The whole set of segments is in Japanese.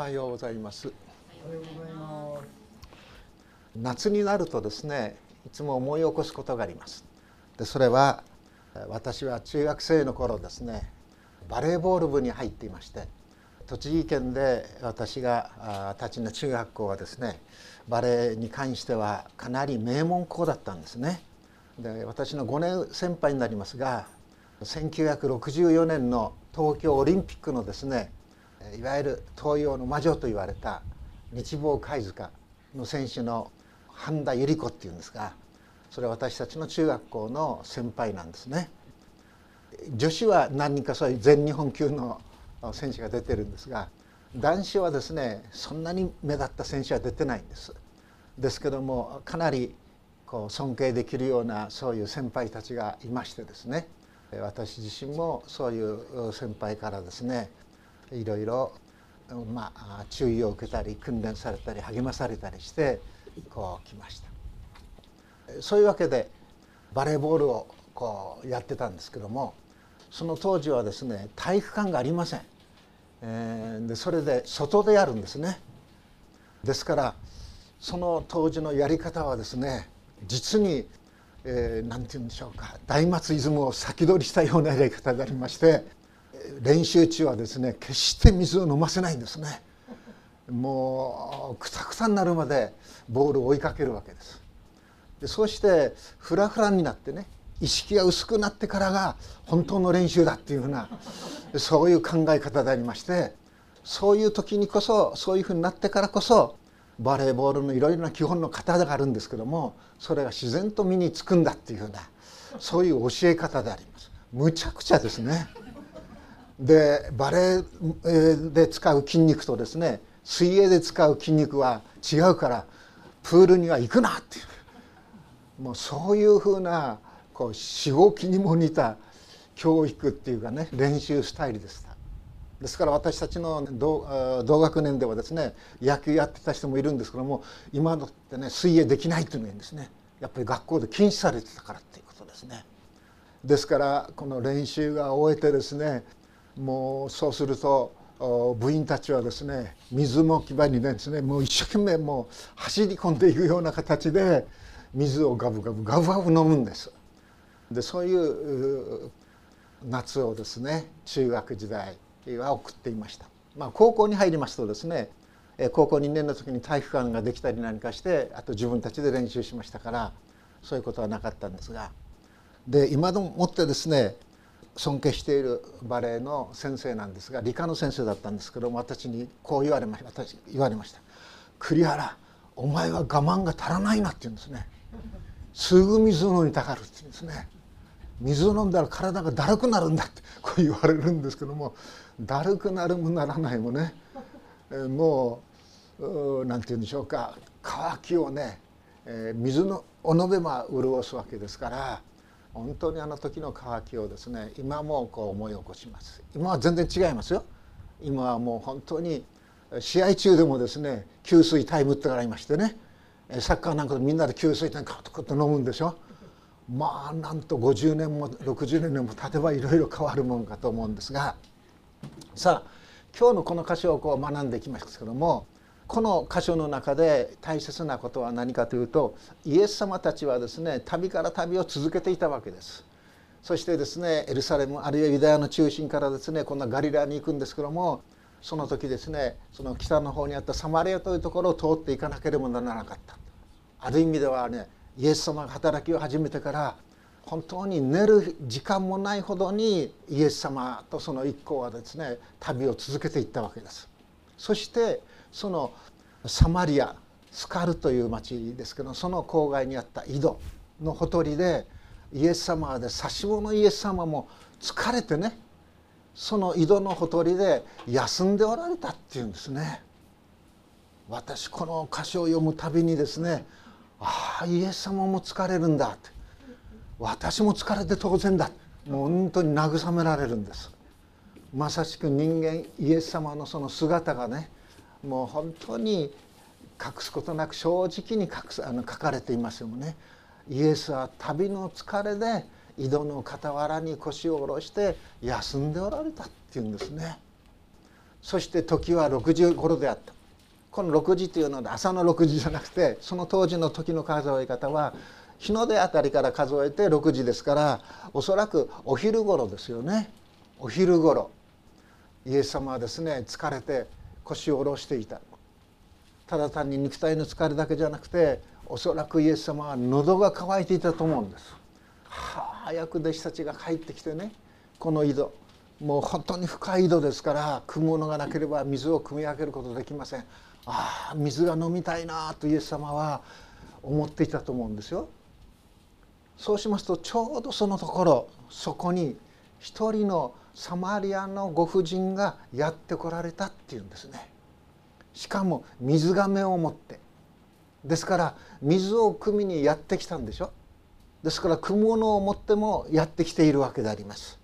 はようございます。夏になるとですねいつも思い起こすことがあります。でそれは私は中学生の頃ですねバレーボール部に入っていまして栃木県で私があ立ちの中学校はですねバレーに関してはかなり名門校だったんですね。で私の5年先輩になりますが1964年の東京オリンピックのですねいわゆる東洋の魔女と言われた日望貝塚の選手の半田百合子っていうんですがそれは私たちの中学校の先輩なんですね。女子は何人かそういう全日本級の選手が出てるんですが男子はですねそんなに目立った選手は出てないんです。ですけどもかなりこう尊敬できるようなそういう先輩たちがいましてですね私自身もそういう先輩からですねいろいろまあ注意を受けたり訓練されたり励まされたりしてこう来ました。そういうわけでバレーボールをこうやってたんですけどもその当時はですね体育館がありません、えー、でそれで外でやるんですね。ですからその当時のやり方はですね実に何、えー、て言うんでしょうか大松イズムを先取りしたようなやり方でありまして練習中はですね決して水を飲ませないんですねもうくたくたになるまでボールを追いかけるわけですでそうしてフラフラになってね意識が薄くなってからが本当の練習だっていうふうなそういう考え方でありましてそういう時にこそそういうふうになってからこそバレーボールのいろいろな基本の型があるんですけどもそれが自然と身につくんだっていうふうなそういう教え方であります。むちゃくちゃですね。でバレーで使う筋肉とですね水泳で使う筋肉は違うからプールには行くなっていう。もうそういうふうなこうしごきにも似た教育っていうかね練習スタイルでした。ですから私たちの同学年ではですね野球やってた人もいるんですけども今のってね水泳できないっていうのがいいんですね。やっぱり学校で禁止されてたからっていうことですね。ですからこの練習が終えてですねもうそうすると部員たちはですね水もき場にですねもう一生懸命もう走り込んでいくような形で水をガブガブガブガブ飲むんです。でそういう夏をですね中学時代は送っていました。まあ、高校に入りますとですね高校2年の時に体育館ができたり何かしてあと自分たちで練習しましたからそういうことはなかったんですがで今でもってですね尊敬しているバレエの先生なんですが理科の先生だったんですけども私にこう言われました私言われました「栗原お前は我慢が足らないな」って言うんですね「すぐ水飲みたがる」って言うんですね「水を飲んだら体がだるくなるんだ」ってこう言われるんですけどもだるくなるもならないもねもう何て言うんでしょうか乾きをね水のおのべば潤すわけですから本当にあの時の渇きをですね今もこう思い起こします。今は全然違いますよ。今はもう本当に試合中でもですね給水タイムってのがありましてね。サッカーなんかでみんなで給水タイムカッとカッと飲むんでしょ。まあなんと50年も60年も経てばいろいろ変わるもんかと思うんですが。さあ今日のこの箇所をこう学んできますけどもこの箇所の中で大切なことは何かというとイエス様たちはですね旅から旅を続けていたわけです。そしてですねエルサレムあるいはユダヤの中心からですねこんなガリラに行くんですけどもその時ですねその北の方にあったサマリアというところを通っていかなければならなかった。ある意味ではねイエス様が働きを始めてから本当に寝る時間もないほどにイエス様とその一行はですね旅を続けていったわけです。そしてそのサマリアスカルという町ですけどその郊外にあった井戸のほとりでイエス様で差し子のイエス様も疲れてねその井戸のほとりで休んでおられたっていうんですね。私この歌詞を読むたびにですねああイエス様も疲れるんだって。私も疲れて当然だ。もう本当に慰められるんです。まさしく人間イエス様のその姿がねもう本当に隠すことなく正直に隠すあの書かれていますよね。イエスは旅の疲れで井戸の傍らに腰を下ろして休んでおられたっていうんですね。そして時は6時頃であったこの6時というのは朝の6時じゃなくてその当時の時の数え方は日の出あたりから数えて6時ですからおそらくお昼頃ですよねお昼頃イエス様はですね疲れて腰を下ろしていたただ単に肉体の疲れだけじゃなくておそらくイエス様は喉が渇いていたと思うんです。早く弟子たちが帰ってきてねこの井戸もう本当に深い井戸ですから汲むものがなければ水を汲み上げることできません。ああ水が飲みたいなとイエス様は思っていたと思うんですよ。そうしますとちょうどそのところそこに一人のサマリアのご婦人がやってこられたっていうんですね。しかも水がめを持ってですから水を汲みにやってきたんでしょですから汲むものを持ってもやってきているわけであります。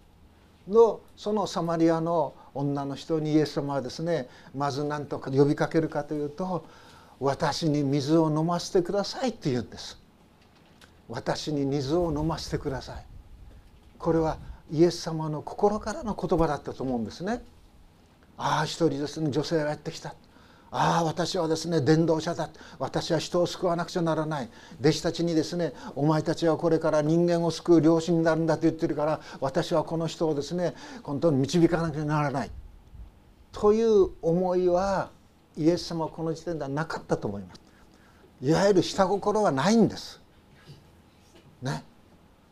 のそのサマリアの女の人にイエス様はですねまず何とか呼びかけるかというと「私に水を飲ませてください」って言うんです。私に水を飲ませてください。これはイエス様の心からの言葉だったと思うんですね。ああ一人ですね女性がやってきた。ああ私はですね伝道者だ。私は人を救わなくちゃならない。弟子たちにですねお前たちはこれから人間を救う漁師になるんだと言ってるから私はこの人をですね本当に導かなきゃならない。という思いはイエス様はこの時点ではなかったと思います。いわゆる下心はないんです。ね。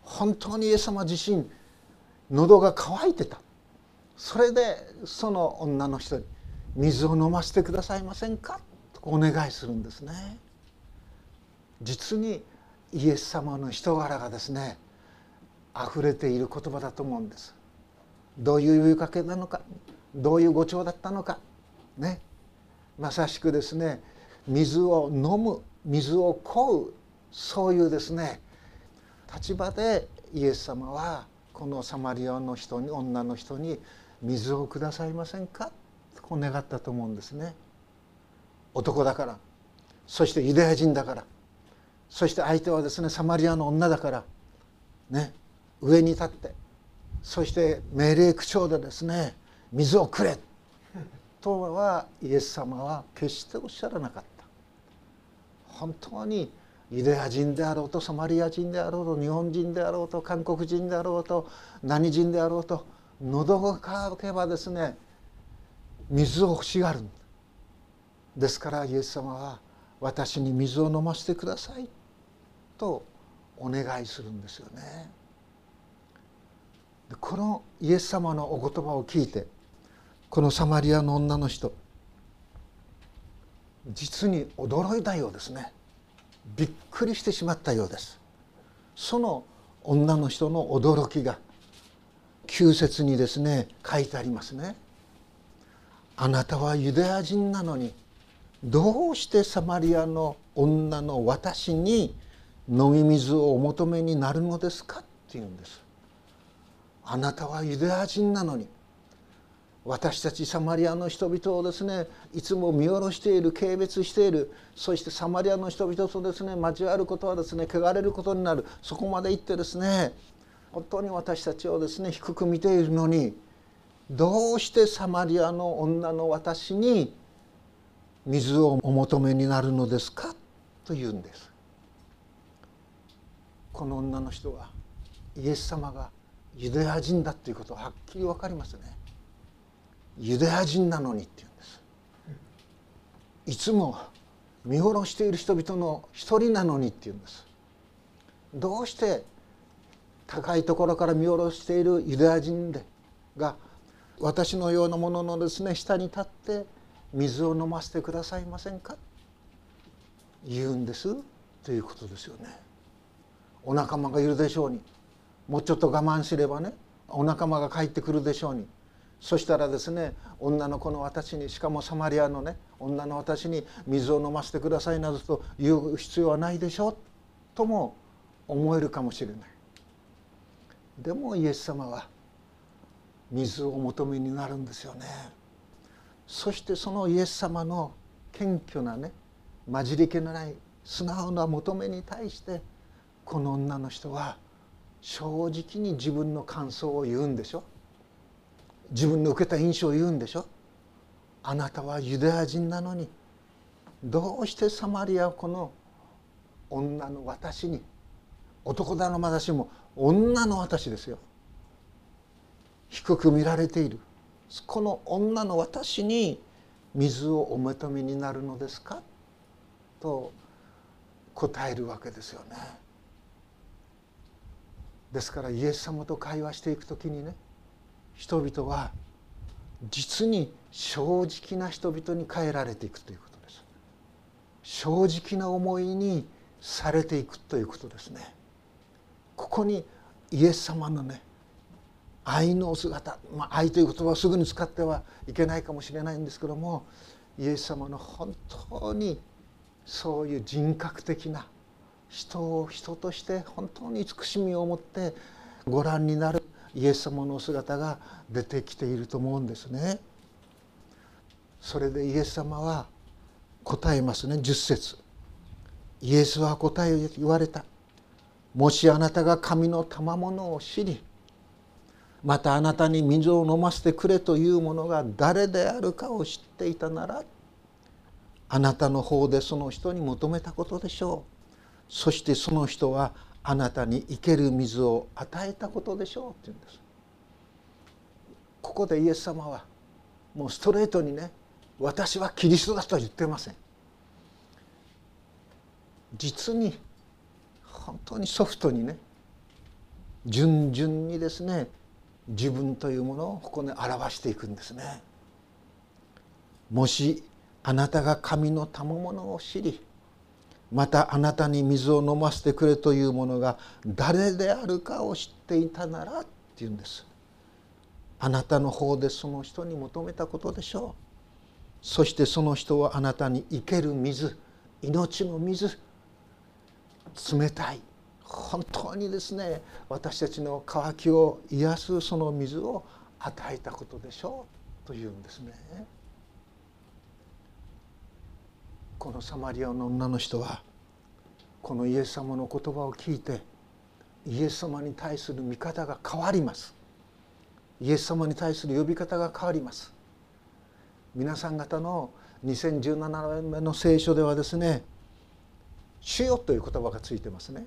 本当にイエス様自身喉が渇いてた。それでその女の人に水を飲ませてくださいませんか？とお願いするんですね。実にイエス様の人柄がですね溢れている言葉だと思うんです。どういう呼びかけなのか？どういう語調だったのか？ね。まさしくですね水を飲む水を乞うそういうですね立場でイエス様はこのサマリアの人に女の人に水をくださいませんか？こう願ったと思うんですね。男だから。そしてユダヤ人だから。そして相手はですねサマリアの女だから。ね。上に立って。そして命令口調でですね水をくれ。とはイエス様は決しておっしゃらなかった。本当にユダヤ人であろうとソマリア人であろうと日本人であろうと韓国人であろうと何人であろうと喉が渇けばですね水を欲しがるんですからイエス様は私に水を飲ませてくださいとお願いするんですよね。このイエス様のお言葉を聞いてこのサマリアの女の人実に驚いたようですねびっくりしてしまったようです。その女の人の驚きが旧節にですね書いてありますね。あなたはユダヤ人なのにどうしてサマリアの女の私に飲み水をお求めになるのですかって言うんです。あなたはユダヤ人なのに私たちサマリアの人々をですねいつも見下ろしている軽蔑しているそしてサマリアの人々とですね交わることはですね汚れることになる。そこまで行ってですね本当に私たちをですね低く見ているのにどうしてサマリアの女の私に水をお求めになるのですか？と言うんです。この女の人はイエス様がユダヤ人だということははっきり分かりますね。ユダヤ人なのにって言うんです。いつも見下ろしている人々の一人なのにって言うんです。どうして高いところから見下ろしているユダヤ人でが私のようなもののですね下に立って水を飲ませてくださいませんか？言うんです。ということですよね。お仲間がいるでしょうに。もうちょっと我慢すればねお仲間が帰ってくるでしょうに。そしたらですね女の子の私にしかもサマリアのね女の私に水を飲ませてくださいなどと言う必要はないでしょうとも思えるかもしれない。でもイエス様は水を求めになるんですよねそしてそのイエス様の謙虚なね混じり気のない素直な求めに対してこの女の人は正直に自分の感想を言うんでしょ自分の受けた印象を言うんでしょ？あなたはユダヤ人なのにどうしてサマリアこの女の私に男だの私も女の私ですよ。低く見られている。この女の私に水をお求めになるのですか？と答えるわけですよね。ですからイエス様と会話していく時にね人々は実に正直な人々に変えられていくということです。正直な思いにされていくということですね。ここにイエス様のね愛のお姿、まあ、愛という言葉をすぐに使ってはいけないかもしれないんですけどもイエス様の本当にそういう人格的な人を人として本当に慈しみを持ってご覧になるイエス様の姿が出てきていると思うんですね。それでイエス様は答えますね10節イエスは答えを言われた。もしあなたが神の賜物を知りまたあなたに水を飲ませてくれというものが誰であるかを知っていたならあなたの方でその人に求めたことでしょうそしてその人はあなたに生ける水を与えたことでしょうって言うんですここでイエス様はもうストレートにね私はキリストだとは言ってません実に本当にソフトにね順々にですね自分というものをここに表していくんですね。もしあなたが神の賜物を知りまたあなたに水を飲ませてくれというものが誰であるかを知っていたならっていうんです。あなたの方でその人に求めたことでしょう。そしてその人はあなたに生ける水命の水冷たい本当にですね私たちの渇きを癒すその水を与えたことでしょうというんですね。このサマリアの女の人はこのイエス様の言葉を聞いてイエス様に対する見方が変わります。イエス様に対する呼び方が変わります。皆さん方の2017年目の聖書ではですね「主よ」という言葉がついてますね。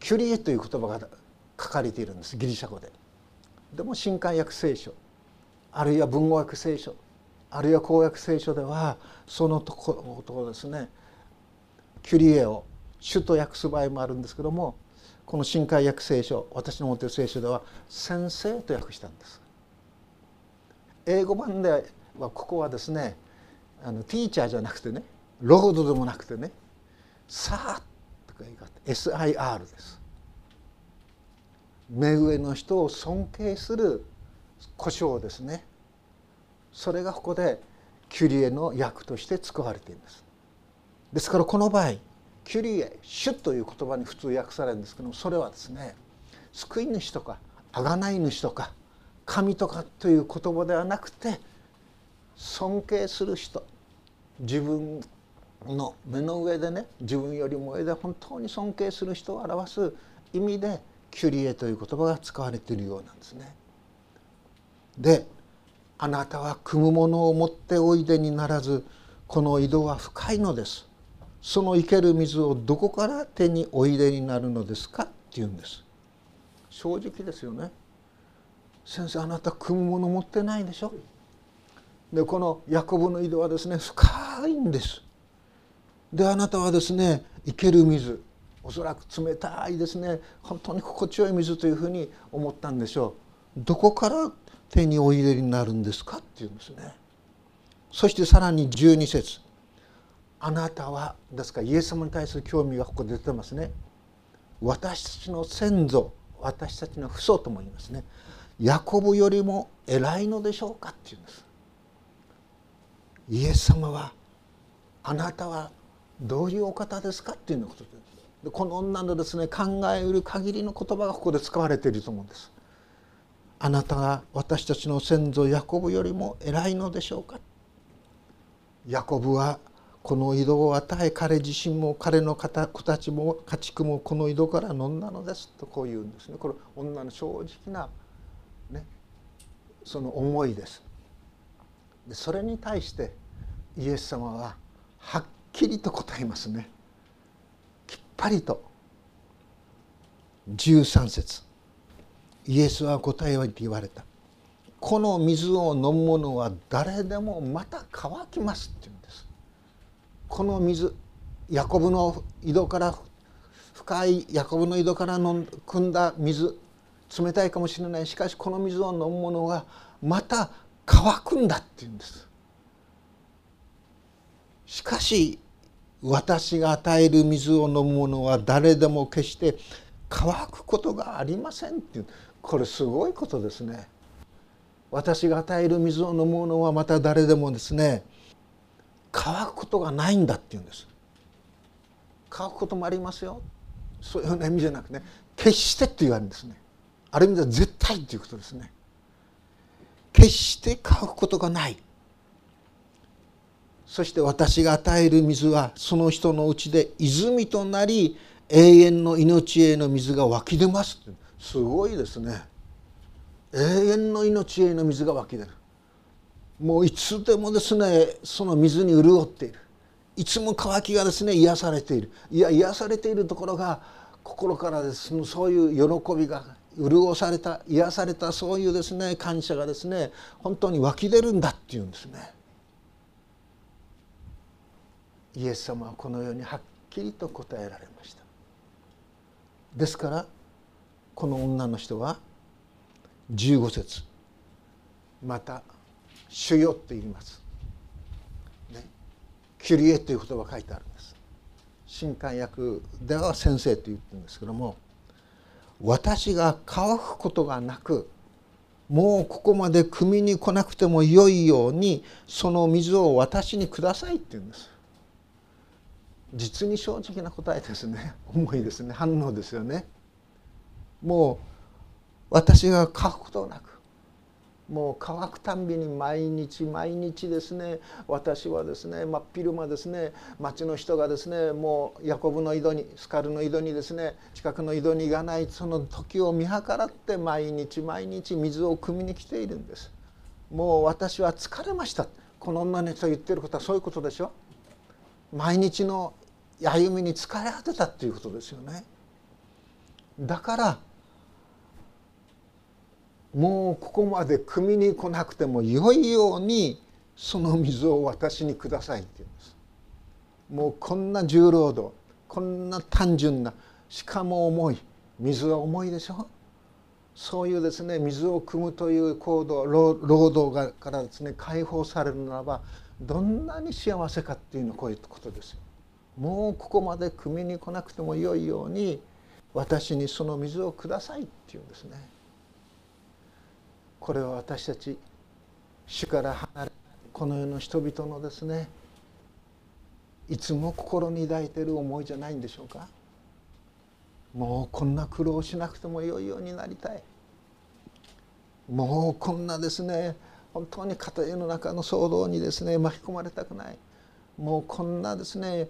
キュリエという言葉が書かれているんですギリシャ語で。でも新海訳聖書あるいは文語訳聖書あるいは公約聖書ではそのところですねキュリエを主と訳す場合もあるんですけどもこの新海訳聖書私の持っている聖書では先生と訳したんです。英語版ではここはですねあのティーチャーじゃなくてねロードでもなくてねさあとか言い方 SIR です目上の人を尊敬する故障ですねそれがここでキュリエの訳として使われていますですからこの場合キュリエ主という言葉に普通訳されるんですけどもそれはですね救い主とか贖い主とか神とかという言葉ではなくて尊敬する人自分の目の上でね自分よりも上で本当に尊敬する人を表す意味でキュリエという言葉が使われているようなんですね。であなたは汲むものを持っておいでにならずこの井戸は深いのです。その生ける水をどこから手においでになるのですか？って言うんです。正直ですよね。先生あなた汲むもの持ってないでしょ？でこのヤコブの井戸はですね深いんです。であなたはですね生ける水おそらく冷たいですね本当に心地よい水というふうに思ったんでしょうどこから手にお入れになるんですか？っていうんですね。そしてさらに12節。あなたはですからイエス様に対する興味がここで出てますね。私たちの先祖私たちの父祖とも言いますね。ヤコブよりも偉いのでしょうか？っていうんです。イエス様はあなたはどういうお方ですか？っていうのことでこの女のですね考えうる限りの言葉がここで使われていると思うんです。あなたが私たちの先祖ヤコブよりも偉いのでしょうか？ヤコブはこの井戸を与え彼自身も彼の子たちも家畜もこの井戸から飲んだのですとこう言うんですねこれ女の正直なねその思いです。でそれに対してイエス様ははっきりと答えますね。きっぱりと。13節。イエスは答えを言われた。この水を飲む者は誰でもまた乾きますって言うんです。この水ヤコブの井戸から深いヤコブの井戸から飲ん汲んだ水冷たいかもしれない。しかしこの水を飲む者はまた乾くんだって言うんです。しかし私が与える水を飲む者は誰でも決して乾くことがありませんっていうこれすごいことですね。私が与える水を飲む者はまた誰でもですね乾くことがないんだって言うんです。乾くこともありますよそういう意味じゃなくてね決してって言われるんですね。ある意味では絶対っていうことですね。決して乾くことがない。そして私が与える水はその人のうちで泉となり永遠の命への水が湧き出ますすごいですね永遠の命への水が湧き出るもういつでもですねその水に潤っているいつも渇きがですね癒されているいや癒されているところが心からですそういう喜びが潤された癒されたそういうですね感謝がですね本当に湧き出るんだっていうんですね。イエス様はこのようにはっきりと答えられました。ですからこの女の人は15節また「主よ」って言います。ね、キュリエという言葉が書いてあるんです。新漢訳では先生と言ってるんですけども私が乾くことがなくもうここまで汲みに来なくてもよいようにその水を私にくださいって言うんです。実に正直な答えですね 重いですね反応ですよねもう私が書くことなくもう乾くたんびに毎日毎日ですね私はですね真っ昼間ですね町の人がですねもうヤコブの井戸にスカルの井戸にですね近くの井戸に行かないその時を見計らって毎日毎日水を汲みに来ているんです。もう私は疲れました。この女の人が言ってることはそういうことでしょ。毎日の歩みに疲れ果てたっていうことですよね。だからもうここまで汲みに来なくてもよいようにその水を私にくださいって言うんです。もうこんな重労働こんな単純なしかも重い水は重いでしょ？そういうですね水を汲むという行動労働がからですね解放されるならばどんなに幸せかっていうのこういうことですよ。もうここまで汲みに来なくてもよいように私にその水をくださいっていうんですね。これは私たち主から離れこの世の人々のですねいつも心に抱いている思いじゃないんでしょうか？もうこんな苦労しなくてもよいようになりたい。もうこんなですね本当に家庭の中の騒動にですね巻き込まれたくない。もうこんなですね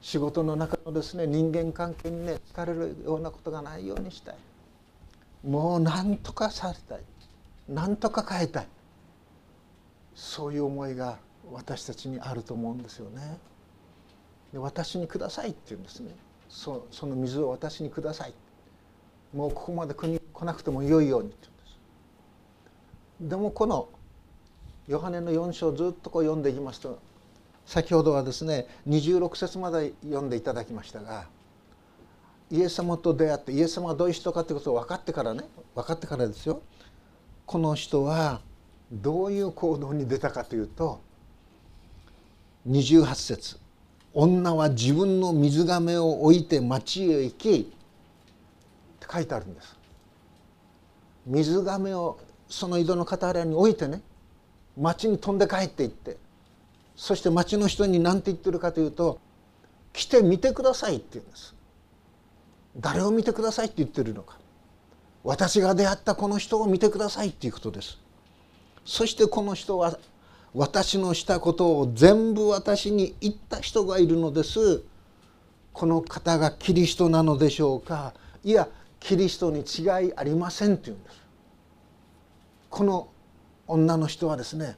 仕事の中のですね人間関係にね疲れるようなことがないようにしたい。もう何とかされたい。何とか変えたい。そういう思いが私たちにあると思うんですよね。で私にくださいって言うんですね。そその水を私にください。もうここまで来なくてもよいようにって言うんです。でもこのヨハネの4章ずっとこう読んでいきますと先ほどはですね26節まで読んでいただきましたがイエス様と出会ってイエス様がどういう人かということを分かってからね分かってからですよ。この人はどういう行動に出たかというと28節女は自分の水がめを置いて町へ行き」って書いてあるんです。水がめをその井戸の傍らに置いてね町に飛んで帰っていってそして町の人に何て言ってるかというと「来て見てください」って言うんです。誰を見てくださいって言ってるのか私が出会ったこの人を見てくださいっていうことです。そしてこの人は私のしたことを全部私に言った人がいるのです。この方がキリストなのでしょうかいやキリストに違いありませんって言うんです。この女の人はですね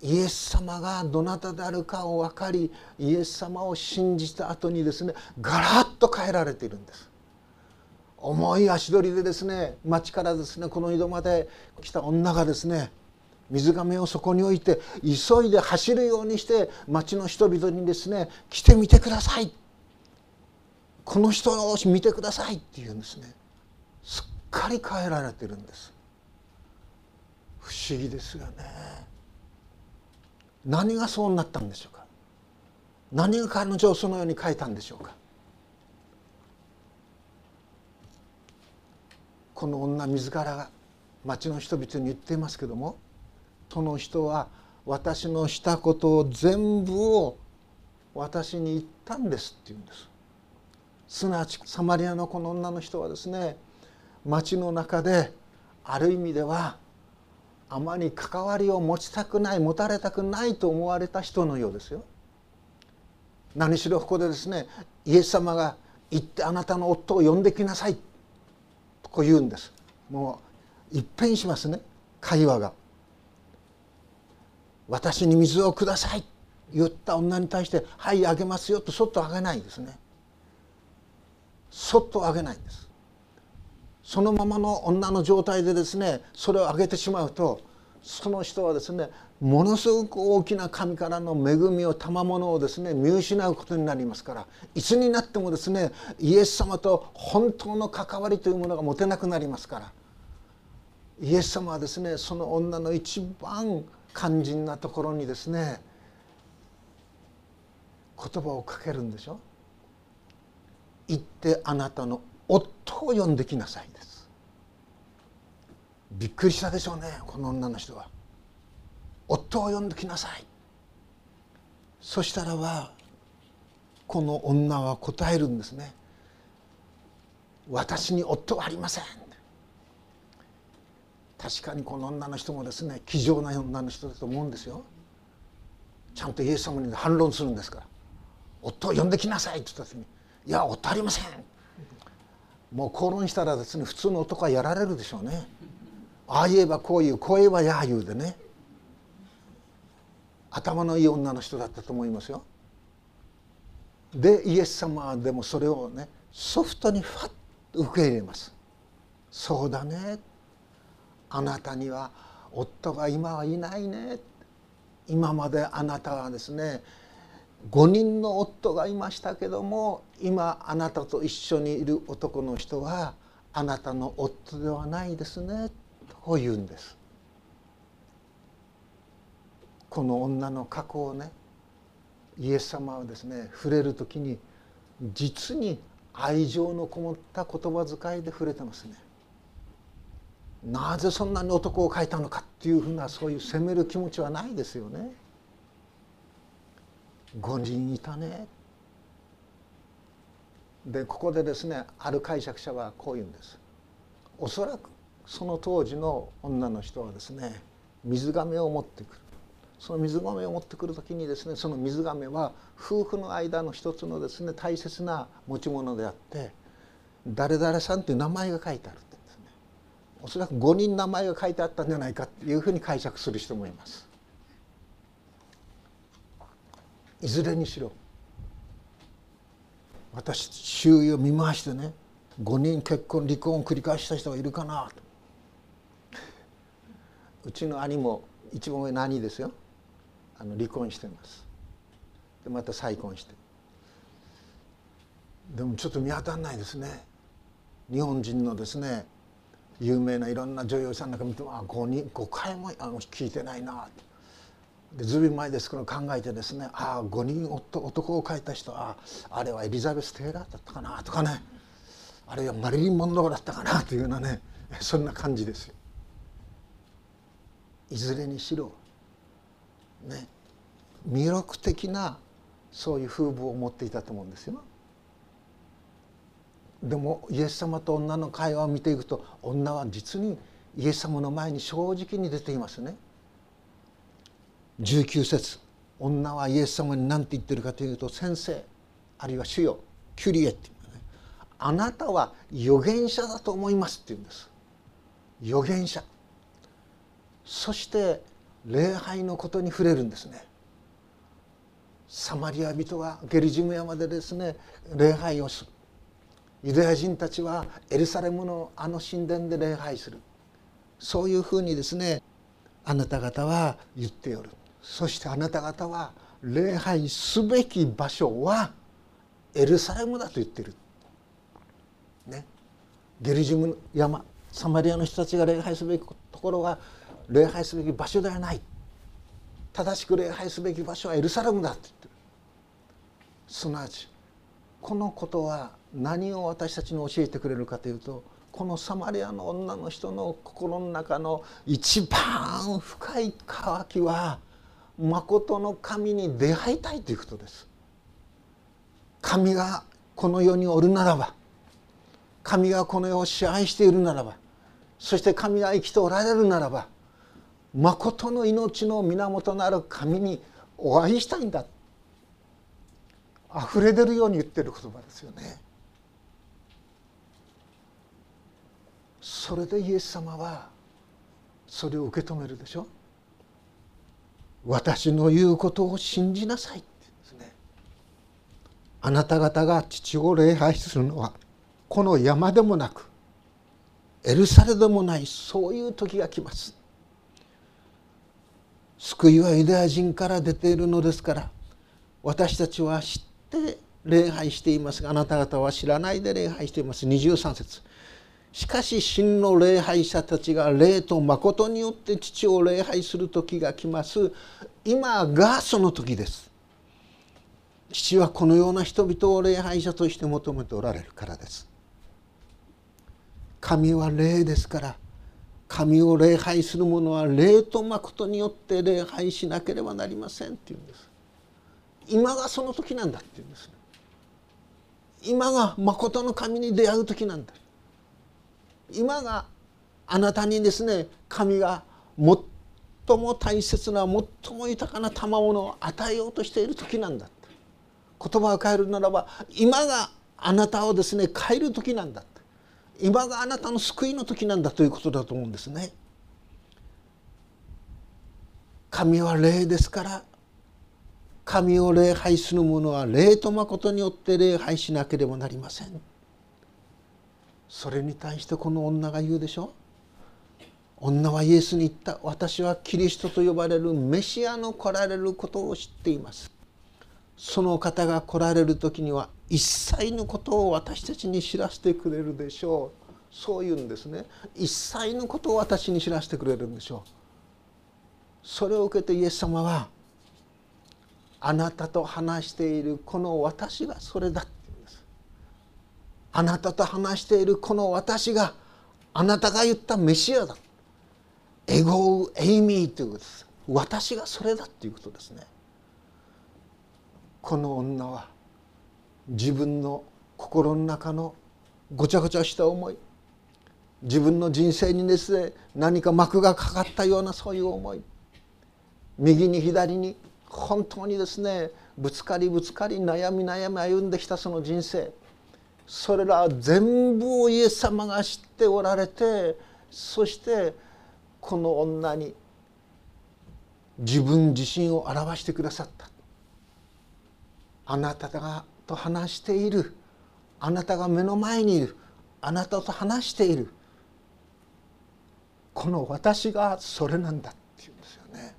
イエス様がどなたであるかを分かりイエス様を信じた後にですねガラッと変えられているんです重い足取りでですね町からですねこの井戸まで来た女がですね水がめをそこに置いて急いで走るようにして町の人々にですね来てみてください。この人を見てくださいっていうんですね。すっかり変えられてるんです。不思議ですよね。何がそうなったんでしょうか。何が彼女をそのように変えたんでしょうか。この女自らが町の人々に言っていますけどもその人は私のしたことを全部を私に言ったんですって言うんですすなわちサマリアのこの女の人はですね町の中である意味ではあまり関わりを持ちたくない持たれたくないと思われた人のようですよ。何しろここでですねイエス様が行ってあなたの夫を呼んできなさいこう言うんです。もう一変しますね。会話が。私に水をください。言った女に対して「はいあげますよ」とそっとあげないんですね。そっとあげないんです。そのままの女の状態でですねそれをあげてしまうとその人はですねものすごく大きな神からの恵みを賜物をですね見失うことになりますからいつになってもですねイエス様と本当の関わりというものが持てなくなりますからイエス様はですねその女の一番肝心なところにですね言葉をかけるんでしょ？行ってあなたの夫を呼んできなさいです。びっくりしたでしょうねこの女の人は。夫を呼んできなさい。そしたらばこの女は答えるんですね。私に夫はありません。確かにこの女の人もですね気丈な女の人だと思うんですよ。ちゃんとイエス様に反論するんですから。夫を呼んできなさいって言った時に「いや夫ありません」もう口論したらですね普通の男はやられるでしょうね。ああ言えばこう言うこう言えばやあ言うでね。頭のいい女の人だったと思いますよ。でイエス様はでもそれをねソフトにファッと受け入れます。そうだね。あなたには夫が今はいないね。今まであなたはですね5人の夫がいましたけども今あなたと一緒にいる男の人はあなたの夫ではないですね。と言うんです。この女の過去をねイエス様はですね触れる時に実に愛情のこもった言葉遣いで触れてますね。なぜそんなに男を書いたのかっていうふうなそういう責める気持ちはないですよね。5人いたね。でここでですねある解釈者はこう言うんです。おそらくその当時の女の人はですね水亀を持ってくる。その水亀を持ってくる時にですねその水亀は夫婦の間の一つのですね大切な持ち物であって誰々さんという名前が書いてあるってですね。おそらく5人名前が書いてあったんじゃないかっていうふうに解釈する人もいます。いずれにしろ私周囲を見回してね5人結婚離婚を繰り返した人がいるかなと。うちの兄も一番上の兄ですよ。あの離婚してます。でまた再婚して。でもちょっと見当たらないですね。日本人のですね有名ないろんな女優さんなんか見てもあ5人5回もあの聞いてないな。とでずいぶん前ですけど考えてですねああ5人男を描いた人はあれはエリザベス・テイラーだったかなとかね。あるいはマリリン・モンローだったかなというようなねそんな感じですよ。いずれにしろね魅力的なそういう風貌を持っていたと思うんですよ。でもイエス様と女の会話を見ていくと女は実にイエス様の前に正直に出ていますね。19節女はイエス様に何て言ってるかというと「先生あるいは主よキュリエ」っていうねあなたは預言者だと思いますって言うんです預言者そして礼拝のことに触れるんですね。サマリア人がゲリジム山でですね礼拝をする。ユダヤ人たちはエルサレムのあの神殿で礼拝する。そういうふうにですねあなた方は言っておる。そしてあなた方は礼拝すべき場所はエルサレムだと言ってる。ね、ゲリジム山サマリアの人たちが礼拝すべきところは礼拝すべき場所ではない。正しく礼拝すべき場所はエルサレムだって言ってる。すなわちこのことは何を私たちに教えてくれるかというとこのサマリアの女の人の心の中の一番深い渇きは誠の神に出会いたいということです。神がこの世におるならば神がこの世を支配しているならばそして神が生きておられるならば誠の命の源なる神にお会いしたいんだ。溢れ出るように言ってる言葉ですよね。それでイエス様はそれを受け止めるでしょ。私の言うことを信じなさいって言うんですね。あなた方が父を礼拝するのはこの山でもなくエルサレでもないそういう時が来ます。救いはユダヤ人から出ているのですから私たちは知って礼拝していますがあなた方は知らないで礼拝しています。23節。しかし真の礼拝者たちが霊と誠によって父を礼拝する時が来ます。今がその時です。父はこのような人々を礼拝者として求めておられるからです。神は霊ですから神を礼拝する者は霊と誠によって礼拝しなければなりませんって言うんです。今がその時なんだって言うんです今が誠の神に出会う時なんだ。今があなたにですね神が最も大切な最も豊かな賜物を与えようとしている時なんだ言葉を変えるならば今があなたをですね変える時なんだ今があなたの救いの時なんだということだと思うんですね。神は霊ですから神を礼拝する者は霊と誠によって礼拝しなければなりません。それに対してこの女が言うでしょ女はイエスに言った私はキリストと呼ばれるメシアの来られることを知っていますその方が来られる時には一切のことを私たちに知らせてくれるでしょう。そういうんですね。一切のことを私に知らせてくれるんでしょう。それを受けてイエス様はあなたと話しているこの私がそれだって言うんです。あなたと話しているこの私があなたが言ったメシアだ。エゴウ・エイミーということです。私がそれだということですね。この女は自分の心の中のごちゃごちゃした思い自分の人生にですね何か幕がかかったようなそういう思い右に左に本当にですねぶつかりぶつかり悩み悩み歩んできたその人生それら全部をイエス様が知っておられてそしてこの女に自分自身を表してくださった。あなたがと話している。あなたが目の前にいる。あなたと話している。この私がそれなんだっていうんですよね。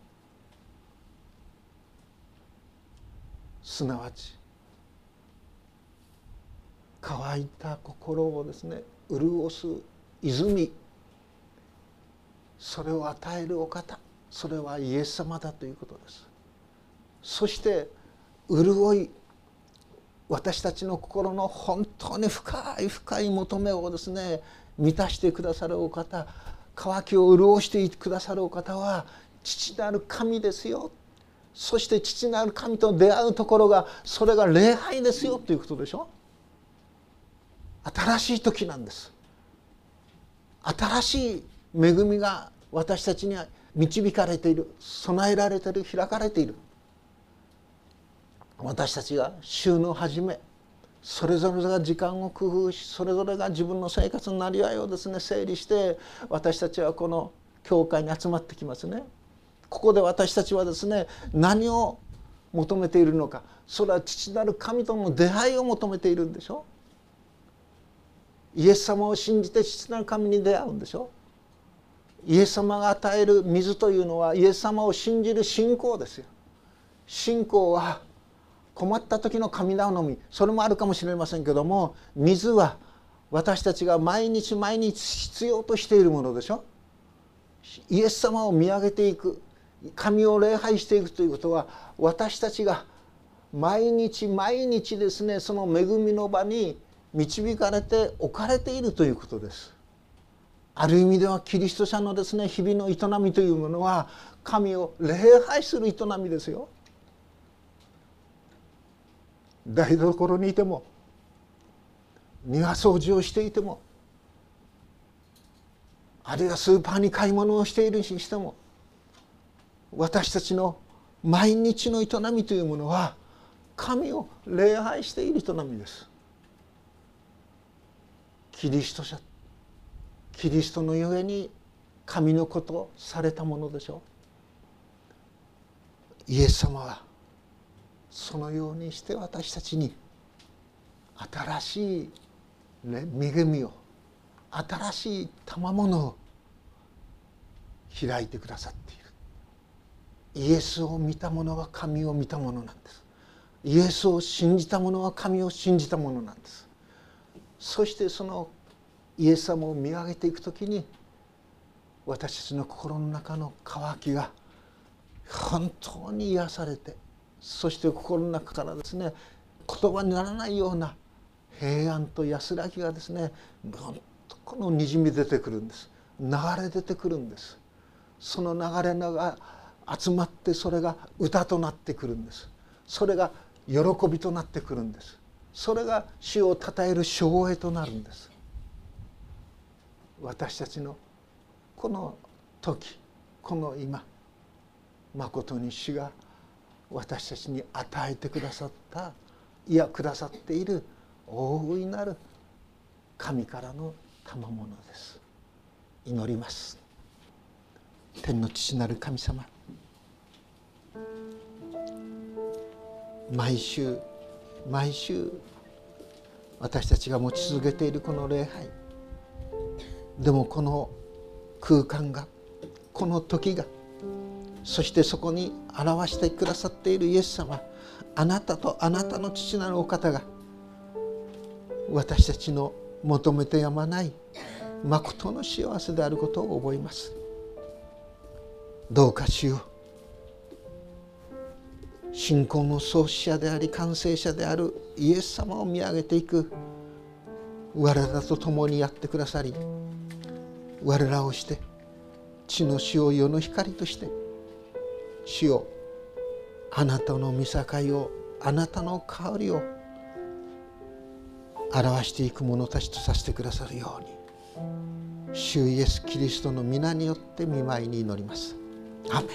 すなわち乾いた心をですね潤す泉。それを与えるお方。それはイエス様だということです。そして潤い私たちの心の本当に深い深い求めをですね満たしてくださるお方渇きを潤してくださるお方は父なる神ですよ。そして父なる神と出会うところがそれが礼拝ですよ。ということでしょ。新しい時なんです。新しい恵みが私たちには導かれている。備えられている。開かれている。私たちが週の初めそれぞれが時間を工夫しそれぞれが自分の生活のなりわいをですね整理して私たちはこの教会に集まってきますね。ここで私たちはですね何を求めているのかそれは父なる神との出会いを求めているんでしょイエス様を信じて父なる神に出会うんでしょイエス様が与える水というのはイエス様を信じる信仰ですよ。信仰は困った時の神頼みそれもあるかもしれませんけども水は私たちが毎日毎日必要としているものでしょ？イエス様を見上げていく神を礼拝していくということは私たちが毎日毎日ですねその恵みの場に導かれて置かれているということです。ある意味ではキリスト者のですね日々の営みというものは神を礼拝する営みですよ。台所にいても庭掃除をしていてもあるいはスーパーに買い物をしているにしても私たちの毎日の営みというものは神を礼拝している営みです。キリスト者キリストのゆえに神のことされたものでしょう。イエス様はそのようにして私たちに新しい、ね、恵みを新しい賜物を開いてくださっている。イエスを見た者は神を見た者なんです。イエスを信じた者は神を信じた者なんです。そしてそのイエス様を見上げていく時に私たちの心の中の渇きが本当に癒されてそして心の中からですね言葉にならないような平安と安らぎがですね本当このにじみ出てくるんです。流れ出てくるんです。その流れが集まってそれが歌となってくるんです。それが喜びとなってくるんです。それが主をたたえる称栄となるんです。私たちのこの時この今まことに主が私たちに与えてくださったいやくださっている大いなる神からの賜物です。祈ります。天の父なる神様。毎週毎週私たちが持ち続けているこの礼拝。でもこの空間がこの時がそしてそこに表してくださっているイエス様あなたとあなたの父なるお方が私たちの求めてやまない誠の幸せであることを覚えます。どうかしよう。信仰の創始者であり完成者であるイエス様を見上げていく。我らと共にやってくださり我らをして地の死を世の光として主よあなたの見境をあなたの香りを表していく者たちとさせてくださるように主イエス・キリストの皆によって見舞いに祈ります。アメ